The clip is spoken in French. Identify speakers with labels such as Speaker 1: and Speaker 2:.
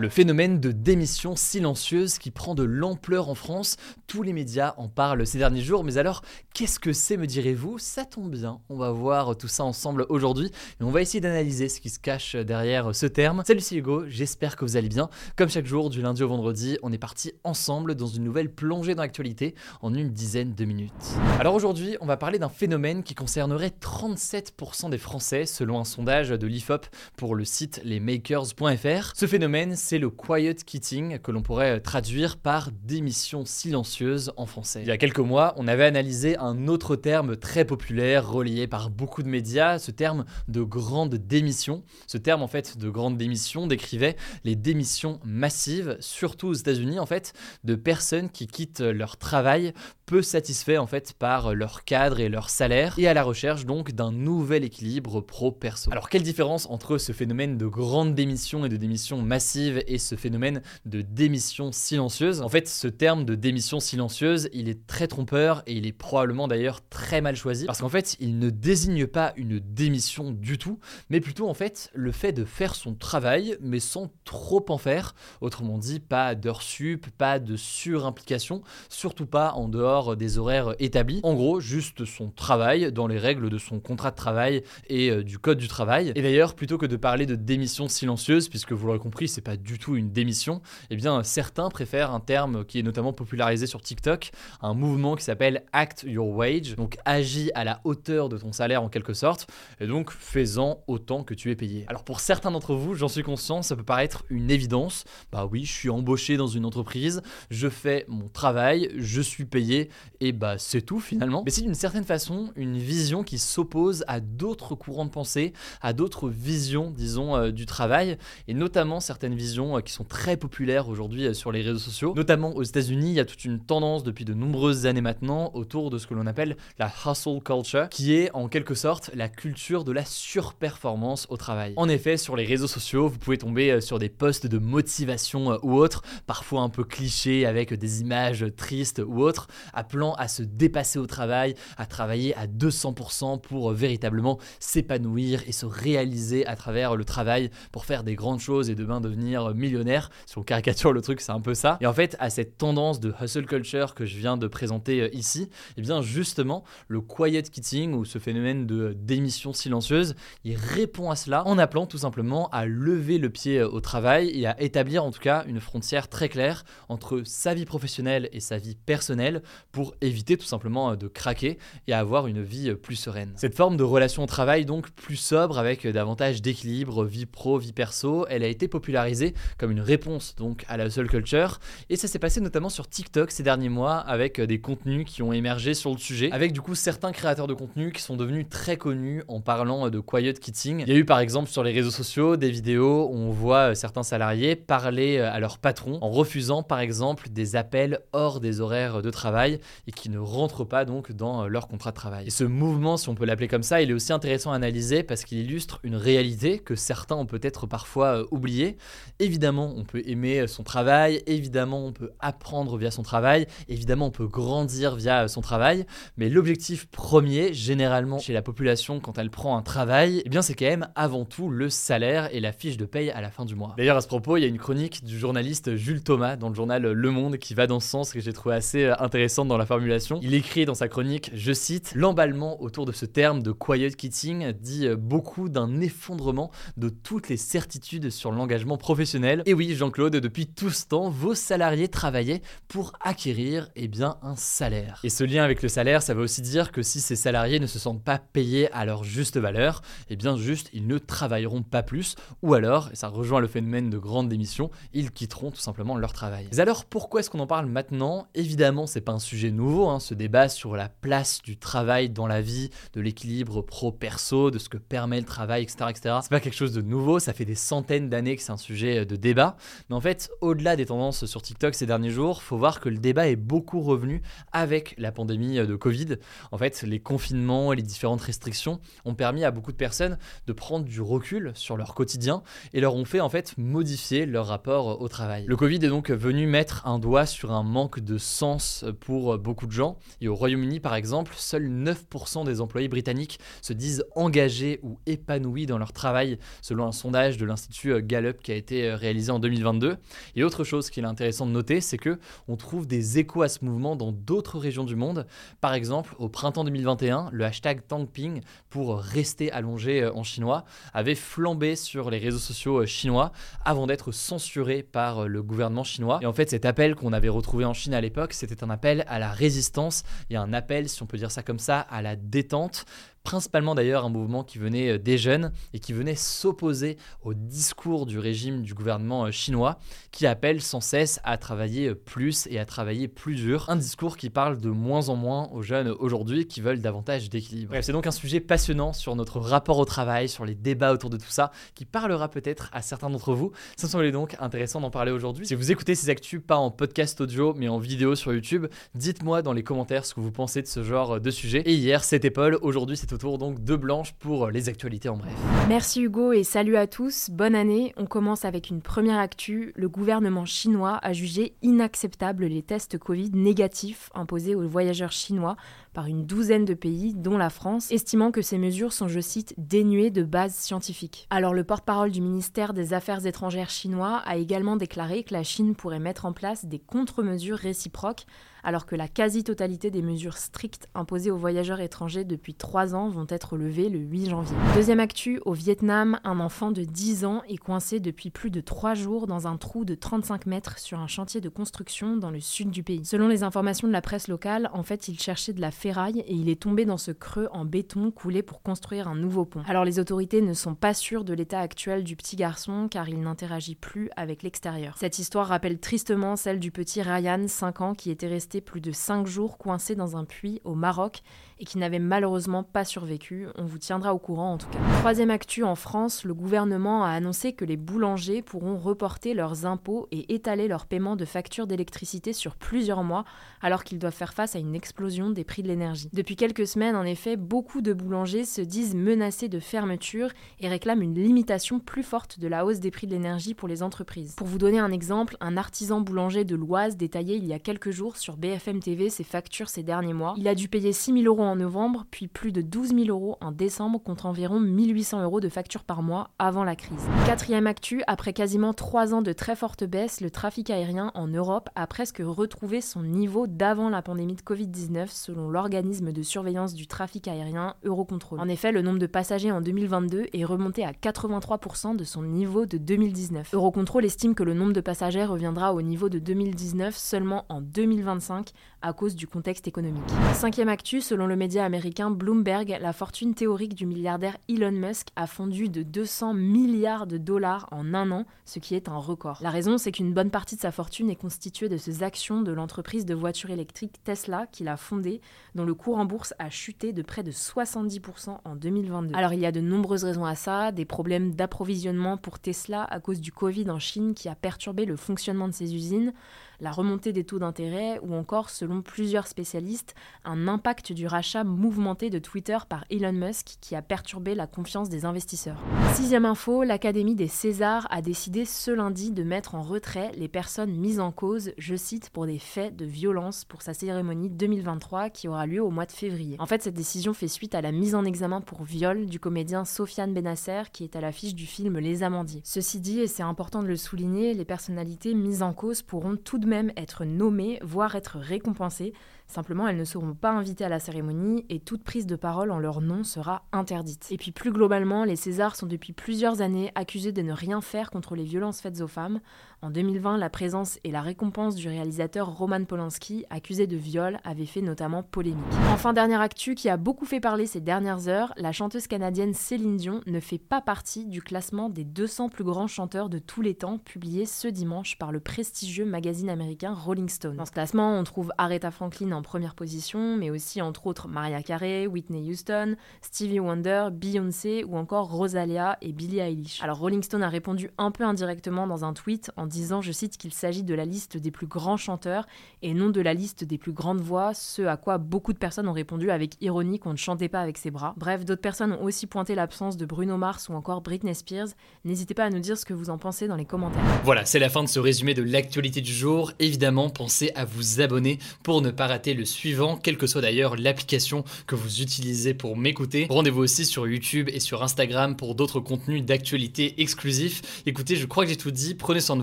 Speaker 1: Le phénomène de démission silencieuse qui prend de l'ampleur en France, tous les médias en parlent ces derniers jours, mais alors qu'est-ce que c'est me direz-vous? Ça tombe bien, on va voir tout ça ensemble aujourd'hui et on va essayer d'analyser ce qui se cache derrière ce terme. Salut c'est Hugo, j'espère que vous allez bien. Comme chaque jour, du lundi au vendredi, on est parti ensemble dans une nouvelle plongée dans l'actualité en une dizaine de minutes. Alors aujourd'hui, on va parler d'un phénomène qui concernerait 37% des Français selon un sondage de l'IFOP pour le site lesmakers.fr. Ce phénomène, le quiet quitting que l'on pourrait traduire par démission silencieuse en français. Il y a quelques mois, on avait analysé un autre terme très populaire relié par beaucoup de médias, ce terme de grande démission. Ce terme en fait de grande démission décrivait les démissions massives, surtout aux États-Unis en fait, de personnes qui quittent leur travail peu satisfaits en fait par leur cadre et leur salaire et à la recherche donc d'un nouvel équilibre pro-perso. Alors quelle différence entre ce phénomène de grande démission et de démission massive et ce phénomène de démission silencieuse En fait, ce terme de démission silencieuse, il est très trompeur et il est probablement d'ailleurs très mal choisi parce qu'en fait, il ne désigne pas une démission du tout, mais plutôt en fait le fait de faire son travail mais sans trop en faire. Autrement dit, pas d'heures sup, pas de surimplication, surtout pas en dehors des horaires établis. En gros, juste son travail dans les règles de son contrat de travail et euh, du code du travail. Et d'ailleurs, plutôt que de parler de démission silencieuse, puisque vous l'aurez compris, c'est pas du tout une démission, eh bien certains préfèrent un terme qui est notamment popularisé sur TikTok, un mouvement qui s'appelle Act Your Wage, donc agis à la hauteur de ton salaire en quelque sorte, et donc fais-en autant que tu es payé. Alors pour certains d'entre vous, j'en suis conscient, ça peut paraître une évidence. Bah oui, je suis embauché dans une entreprise, je fais mon travail, je suis payé, et bah c'est tout finalement. Mais c'est d'une certaine façon une vision qui s'oppose à d'autres courants de pensée, à d'autres visions, disons, euh, du travail, et notamment certaines visions euh, qui sont très populaires aujourd'hui euh, sur les réseaux sociaux. Notamment aux États-Unis, il y a toute une tendance depuis de nombreuses années maintenant autour de ce que l'on appelle la hustle culture, qui est en quelque sorte la culture de la surperformance au travail. En effet, sur les réseaux sociaux, vous pouvez tomber euh, sur des posts de motivation ou autres, parfois un peu clichés avec des images tristes ou autres, appelant à se dépasser au travail, à travailler à 200% pour véritablement s'épanouir et se réaliser à travers le travail pour faire des grandes choses et demain devenir millionnaire. Si on caricature le truc, c'est un peu ça. Et en fait, à cette tendance de hustle culture que je viens de présenter ici, et eh bien justement, le quiet quitting ou ce phénomène de démission silencieuse, il répond à cela en appelant tout simplement à lever le pied au travail et à établir en tout cas une frontière très claire entre sa vie professionnelle et sa vie personnelle pour éviter tout simplement de craquer et avoir une vie plus sereine. Cette forme de relation au travail donc plus sobre avec davantage d'équilibre vie pro vie perso, elle a été popularisée comme une réponse donc à la hustle culture et ça s'est passé notamment sur TikTok ces derniers mois avec des contenus qui ont émergé sur le sujet avec du coup certains créateurs de contenu qui sont devenus très connus en parlant de quiet quitting. Il y a eu par exemple sur les réseaux sociaux des vidéos où on voit certains salariés parler à leur patron en refusant par exemple des appels hors des horaires de travail et qui ne rentrent pas donc dans leur contrat de travail. Et ce mouvement, si on peut l'appeler comme ça, il est aussi intéressant à analyser parce qu'il illustre une réalité que certains ont peut-être parfois oubliée. Évidemment, on peut aimer son travail, évidemment, on peut apprendre via son travail, évidemment, on peut grandir via son travail, mais l'objectif premier, généralement chez la population quand elle prend un travail, eh bien c'est quand même avant tout le salaire et la fiche de paye à la fin du mois. D'ailleurs à ce propos, il y a une chronique du journaliste Jules Thomas dans le journal Le Monde qui va dans ce sens que j'ai trouvé assez euh, intéressante dans la formulation. Il écrit dans sa chronique, je cite, l'emballement autour de ce terme de quiet quitting dit euh, beaucoup d'un effondrement de toutes les certitudes sur l'engagement professionnel professionnel. Et oui, Jean-Claude, depuis tout ce temps, vos salariés travaillaient pour acquérir eh bien, un salaire. Et ce lien avec le salaire, ça veut aussi dire que si ces salariés ne se sentent pas payés à leur juste valeur, eh bien juste, ils ne travailleront pas plus, ou alors, et ça rejoint le phénomène de grande démission, ils quitteront tout simplement leur travail. Mais alors, pourquoi est-ce qu'on en parle maintenant? Évidemment, c'est pas un sujet nouveau, hein, ce débat sur la place du travail dans la vie, de l'équilibre pro-perso, de ce que permet le travail, etc. etc. C'est pas quelque chose de nouveau, ça fait des centaines d'années que c'est un sujet de débat. Mais en fait, au-delà des tendances sur TikTok ces derniers jours, faut voir que le débat est beaucoup revenu avec la pandémie de Covid. En fait, les confinements et les différentes restrictions ont permis à beaucoup de personnes de prendre du recul sur leur quotidien et leur ont fait en fait modifier leur rapport au travail. Le Covid est donc venu mettre un doigt sur un manque de sens pour beaucoup de gens. Et au Royaume-Uni, par exemple, seuls 9% des employés britanniques se disent engagés ou épanouis dans leur travail, selon un sondage de l'Institut Gallup qui a été réalisé en 2022. Et autre chose qu'il est intéressant de noter, c'est que on trouve des échos à ce mouvement dans d'autres régions du monde. Par exemple, au printemps 2021, le hashtag Tangping pour rester allongé en chinois avait flambé sur les réseaux sociaux chinois avant d'être censuré par le gouvernement chinois. Et en fait, cet appel qu'on avait retrouvé en Chine à l'époque, c'était un appel à la résistance et un appel, si on peut dire ça comme ça, à la détente principalement d'ailleurs un mouvement qui venait euh, des jeunes et qui venait s'opposer au discours du régime du gouvernement euh, chinois qui appelle sans cesse à travailler euh, plus et à travailler plus dur. Un discours qui parle de moins en moins aux jeunes aujourd'hui qui veulent davantage d'équilibre. C'est donc un sujet passionnant sur notre rapport au travail, sur les débats autour de tout ça, qui parlera peut-être à certains d'entre vous. Ça me semblait donc intéressant d'en parler aujourd'hui. Si vous écoutez ces actus pas en podcast audio mais en vidéo sur YouTube, dites-moi dans les commentaires ce que vous pensez de ce genre de sujet. Et hier c'était Paul, aujourd'hui c'est autour donc de Blanche pour les actualités en bref.
Speaker 2: Merci Hugo et salut à tous. Bonne année. On commence avec une première actu. Le gouvernement chinois a jugé inacceptable les tests Covid négatifs imposés aux voyageurs chinois par une douzaine de pays, dont la France, estimant que ces mesures sont, je cite, dénuées de base scientifique. Alors le porte-parole du ministère des Affaires étrangères chinois a également déclaré que la Chine pourrait mettre en place des contre-mesures réciproques alors que la quasi-totalité des mesures strictes imposées aux voyageurs étrangers depuis trois ans vont être levées le 8 janvier. Deuxième actu, au Vietnam, un enfant de 10 ans est coincé depuis plus de trois jours dans un trou de 35 mètres sur un chantier de construction dans le sud du pays. Selon les informations de la presse locale, en fait, il cherchait de la ferraille et il est tombé dans ce creux en béton coulé pour construire un nouveau pont. Alors les autorités ne sont pas sûres de l'état actuel du petit garçon car il n'interagit plus avec l'extérieur. Cette histoire rappelle tristement celle du petit Ryan, 5 ans, qui était resté plus de 5 jours coincé dans un puits au Maroc et qui n'avait malheureusement pas survécu. On vous tiendra au courant en tout cas. Troisième actu en France, le gouvernement a annoncé que les boulangers pourront reporter leurs impôts et étaler leur paiement de factures d'électricité sur plusieurs mois alors qu'ils doivent faire face à une explosion des prix de l'énergie. Depuis quelques semaines, en effet, beaucoup de boulangers se disent menacés de fermeture et réclament une limitation plus forte de la hausse des prix de l'énergie pour les entreprises. Pour vous donner un exemple, un artisan boulanger de l'Oise détaillait il y a quelques jours sur BFM TV ses factures ces derniers mois. Il a dû payer 6 000 euros en novembre, puis plus de 12 000 euros en décembre contre environ 1800 euros de factures par mois avant la crise. Quatrième actu, après quasiment 3 ans de très forte baisse, le trafic aérien en Europe a presque retrouvé son niveau d'avant la pandémie de Covid-19 selon l'organisme de surveillance du trafic aérien Eurocontrol. En effet, le nombre de passagers en 2022 est remonté à 83% de son niveau de 2019. Eurocontrol estime que le nombre de passagers reviendra au niveau de 2019 seulement en 2025 à cause du contexte économique. Cinquième actu, selon le média américain Bloomberg, la fortune théorique du milliardaire Elon Musk a fondu de 200 milliards de dollars en un an, ce qui est un record. La raison, c'est qu'une bonne partie de sa fortune est constituée de ses actions de l'entreprise de voitures électriques Tesla qu'il a fondée, dont le cours en bourse a chuté de près de 70% en 2022. Alors il y a de nombreuses raisons à ça, des problèmes d'approvisionnement pour Tesla à cause du Covid en Chine qui a perturbé le fonctionnement de ses usines, la remontée des taux d'intérêt ou encore, selon plusieurs spécialistes, un impact du rachat mouvementé de Twitter par Elon Musk qui a perturbé la confiance des investisseurs. Sixième info, l'Académie des Césars a décidé ce lundi de mettre en retrait les personnes mises en cause, je cite, pour des faits de violence pour sa cérémonie 2023 qui aura lieu au mois de février. En fait, cette décision fait suite à la mise en examen pour viol du comédien Sofiane Benasser qui est à l'affiche du film Les Amandiers. Ceci dit, et c'est important de le souligner, les personnalités mises en cause pourront tout de même être nommées, voire être récompensées. Simplement, elles ne seront pas invitées à la cérémonie et toute prise de parole en leur nom sera interdite. Et puis plus globalement, les Césars sont depuis plusieurs années accusés de ne rien faire contre les violences faites aux femmes. En 2020, la présence et la récompense du réalisateur Roman Polanski, accusé de viol, avait fait notamment polémique. Enfin, dernière actu qui a beaucoup fait parler ces dernières heures, la chanteuse canadienne Céline Dion ne fait pas partie du classement des 200 plus grands chanteurs de tous les temps publié ce dimanche par le prestigieux magazine américain Rolling Stone. Dans ce classement, on trouve Aretha Franklin en première position, mais aussi entre autres Mariah Carey, Whitney Houston, Stevie Wonder, Beyoncé ou encore Rosalia et Billie Eilish. Alors Rolling Stone a répondu un peu indirectement dans un tweet en disant, je cite, qu'il s'agit de la liste des plus grands chanteurs et non de la liste des plus grandes voix, ce à quoi beaucoup de personnes ont répondu avec ironie qu'on ne chantait pas avec ses bras. Bref, d'autres personnes ont aussi pointé l'absence de Bruno Mars ou encore Britney Spears. N'hésitez pas à nous dire ce que vous en pensez dans les commentaires.
Speaker 1: Voilà, c'est la fin de ce résumé de l'actualité du jour. Évidemment, pensez à vous abonner pour ne pas rater le suivant, quelle que soit d'ailleurs l'application que vous utilisez pour m'écouter. Rendez-vous aussi sur YouTube et sur Instagram pour d'autres contenus d'actualité exclusifs. Écoutez, je crois que j'ai tout dit, prenez soin de